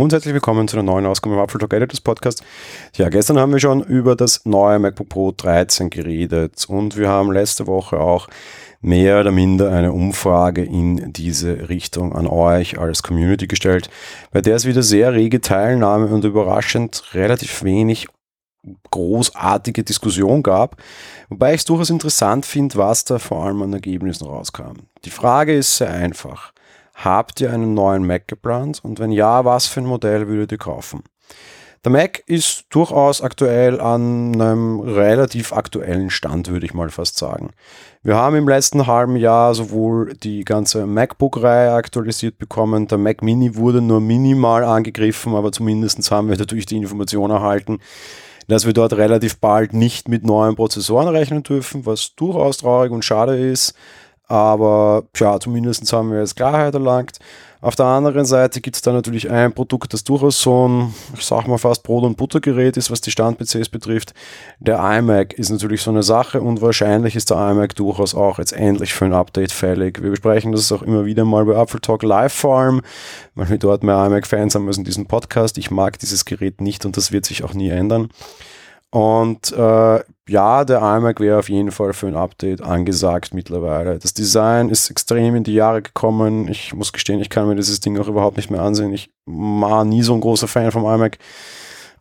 und herzlich willkommen zu einer neuen Ausgabe im Apfel Talk Editors Podcast. Ja, gestern haben wir schon über das neue MacBook Pro 13 geredet und wir haben letzte Woche auch mehr oder minder eine Umfrage in diese Richtung an euch als Community gestellt, bei der es wieder sehr rege Teilnahme und überraschend relativ wenig großartige Diskussion gab, wobei ich es durchaus interessant finde, was da vor allem an Ergebnissen rauskam. Die Frage ist sehr einfach. Habt ihr einen neuen Mac geplant? Und wenn ja, was für ein Modell würdet ihr kaufen? Der Mac ist durchaus aktuell an einem relativ aktuellen Stand, würde ich mal fast sagen. Wir haben im letzten halben Jahr sowohl die ganze MacBook-Reihe aktualisiert bekommen, der Mac Mini wurde nur minimal angegriffen, aber zumindest haben wir dadurch die Information erhalten, dass wir dort relativ bald nicht mit neuen Prozessoren rechnen dürfen, was durchaus traurig und schade ist. Aber ja, zumindest haben wir jetzt Klarheit erlangt. Auf der anderen Seite gibt es da natürlich ein Produkt, das durchaus so ein, ich sag mal fast Brot- und Buttergerät ist, was die Stand-PCs betrifft. Der iMac ist natürlich so eine Sache und wahrscheinlich ist der iMac durchaus auch jetzt endlich für ein Update fällig. Wir besprechen das auch immer wieder mal bei Apple Talk Live vor allem, weil wir dort mehr iMac-Fans haben als in diesem Podcast. Ich mag dieses Gerät nicht und das wird sich auch nie ändern. Und äh, ja, der iMac wäre auf jeden Fall für ein Update angesagt mittlerweile. Das Design ist extrem in die Jahre gekommen. Ich muss gestehen, ich kann mir dieses Ding auch überhaupt nicht mehr ansehen. Ich war nie so ein großer Fan vom iMac.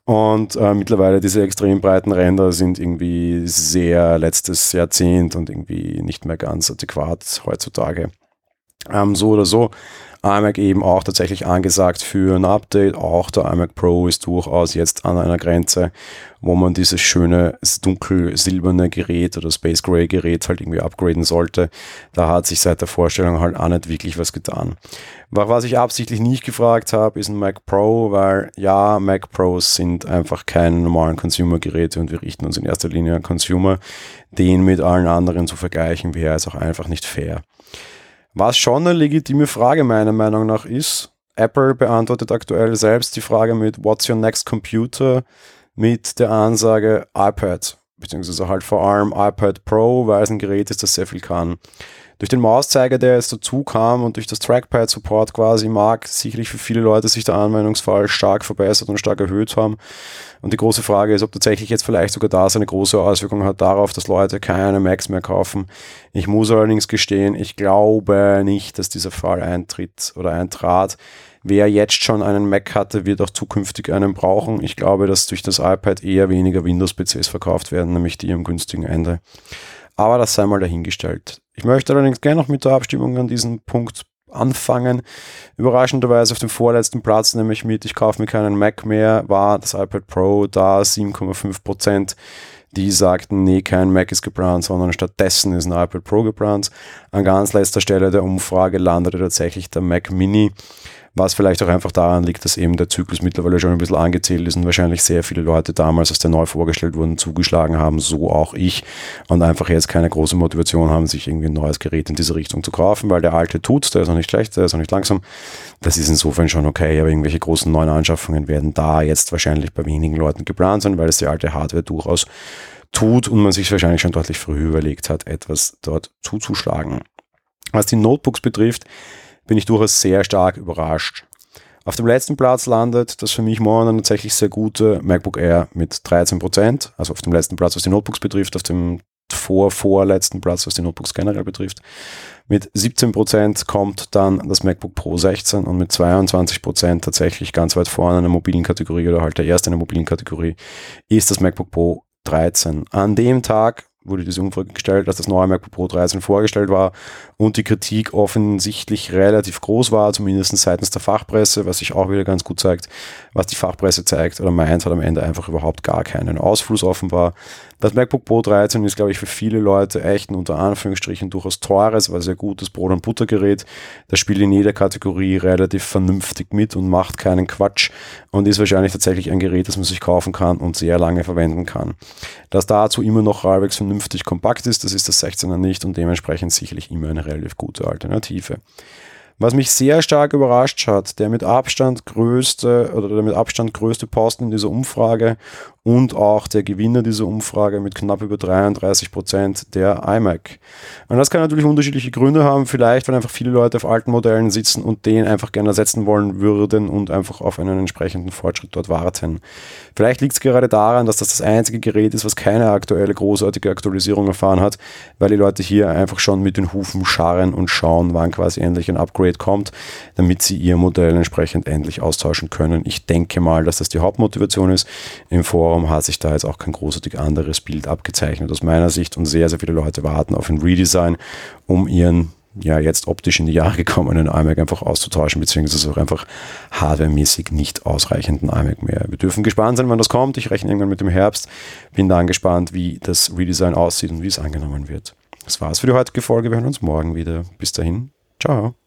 Und äh, mittlerweile diese extrem breiten Ränder sind irgendwie sehr letztes Jahrzehnt und irgendwie nicht mehr ganz adäquat heutzutage. Ähm, so oder so iMac eben auch tatsächlich angesagt für ein Update. Auch der iMac Pro ist durchaus jetzt an einer Grenze, wo man dieses schöne dunkel-silberne Gerät oder Space Gray Gerät halt irgendwie upgraden sollte. Da hat sich seit der Vorstellung halt auch nicht wirklich was getan. Was ich absichtlich nicht gefragt habe, ist ein Mac Pro, weil ja, Mac Pros sind einfach keine normalen Consumer-Geräte und wir richten uns in erster Linie an Consumer. Den mit allen anderen zu vergleichen wäre es auch einfach nicht fair. Was schon eine legitime Frage meiner Meinung nach ist, Apple beantwortet aktuell selbst die Frage mit What's your next computer mit der Ansage iPad, beziehungsweise halt vor allem iPad Pro, weil es ein Gerät ist, das sehr viel kann. Durch den Mauszeiger, der jetzt dazu kam und durch das Trackpad-Support quasi mag sicherlich für viele Leute sich der Anwendungsfall stark verbessert und stark erhöht haben. Und die große Frage ist, ob tatsächlich jetzt vielleicht sogar das eine große Auswirkung hat darauf, dass Leute keine Macs mehr kaufen. Ich muss allerdings gestehen, ich glaube nicht, dass dieser Fall eintritt oder eintrat. Wer jetzt schon einen Mac hatte, wird auch zukünftig einen brauchen. Ich glaube, dass durch das iPad eher weniger Windows-PCs verkauft werden, nämlich die am günstigen Ende. Aber das sei mal dahingestellt. Ich möchte allerdings gerne noch mit der Abstimmung an diesem Punkt anfangen. Überraschenderweise auf dem vorletzten Platz, nämlich mit Ich kaufe mir keinen Mac mehr, war das iPad Pro da 7,5 Prozent. Die sagten, nee, kein Mac ist geplant, sondern stattdessen ist ein iPad Pro geplant. An ganz letzter Stelle der Umfrage landete tatsächlich der Mac Mini was vielleicht auch einfach daran liegt, dass eben der Zyklus mittlerweile schon ein bisschen angezählt ist und wahrscheinlich sehr viele Leute damals, als der neu vorgestellt wurden, zugeschlagen haben, so auch ich, und einfach jetzt keine große Motivation haben, sich irgendwie ein neues Gerät in diese Richtung zu kaufen, weil der alte tut, der ist auch nicht schlecht, der ist auch nicht langsam. Das ist insofern schon okay, aber irgendwelche großen neuen Anschaffungen werden da jetzt wahrscheinlich bei wenigen Leuten geplant sein, weil es die alte Hardware durchaus tut und man sich wahrscheinlich schon deutlich früher überlegt hat, etwas dort zuzuschlagen. Was die Notebooks betrifft, bin ich durchaus sehr stark überrascht. Auf dem letzten Platz landet das für mich momentan tatsächlich sehr gute MacBook Air mit 13%, also auf dem letzten Platz, was die Notebooks betrifft, auf dem vor vorletzten Platz, was die Notebooks generell betrifft. Mit 17% kommt dann das MacBook Pro 16 und mit 22% tatsächlich ganz weit vorne in der mobilen Kategorie oder halt der erste in der mobilen Kategorie ist das MacBook Pro 13. An dem Tag wurde diese Umfrage gestellt, als das neue MacBook Pro 13 vorgestellt war und die Kritik offensichtlich relativ groß war, zumindest seitens der Fachpresse, was sich auch wieder ganz gut zeigt. Was die Fachpresse zeigt oder meint, hat am Ende einfach überhaupt gar keinen Ausfluss offenbar. Das MacBook Pro 13 ist, glaube ich, für viele Leute echt ein unter Anführungsstrichen durchaus teures, weil sehr gutes Brot- und Buttergerät. Das spielt in jeder Kategorie relativ vernünftig mit und macht keinen Quatsch und ist wahrscheinlich tatsächlich ein Gerät, das man sich kaufen kann und sehr lange verwenden kann. Dass dazu immer noch halbwegs vernünftig kompakt ist, das ist das 16er nicht und dementsprechend sicherlich immer eine relativ gute Alternative. Was mich sehr stark überrascht hat, der mit Abstand größte oder der mit Abstand größte Posten in dieser Umfrage und auch der Gewinner dieser Umfrage mit knapp über 33 Prozent der iMac. Und das kann natürlich unterschiedliche Gründe haben, vielleicht weil einfach viele Leute auf alten Modellen sitzen und den einfach gerne ersetzen wollen würden und einfach auf einen entsprechenden Fortschritt dort warten. Vielleicht liegt es gerade daran, dass das das einzige Gerät ist, was keine aktuelle großartige Aktualisierung erfahren hat, weil die Leute hier einfach schon mit den Hufen scharren und schauen, wann quasi endlich ein Upgrade kommt, damit sie ihr Modell entsprechend endlich austauschen können. Ich denke mal, dass das die Hauptmotivation ist. Im Forum hat sich da jetzt auch kein großartig anderes Bild abgezeichnet aus meiner Sicht und sehr, sehr viele Leute warten auf ein Redesign, um ihren ja jetzt optisch in die Jahre gekommenen iMac einfach auszutauschen, beziehungsweise auch einfach hardwaremäßig nicht ausreichenden iMac mehr. Wir dürfen gespannt sein, wann das kommt. Ich rechne irgendwann mit dem Herbst. Bin dann gespannt, wie das Redesign aussieht und wie es angenommen wird. Das war's für die heutige Folge. Wir hören uns morgen wieder. Bis dahin. Ciao.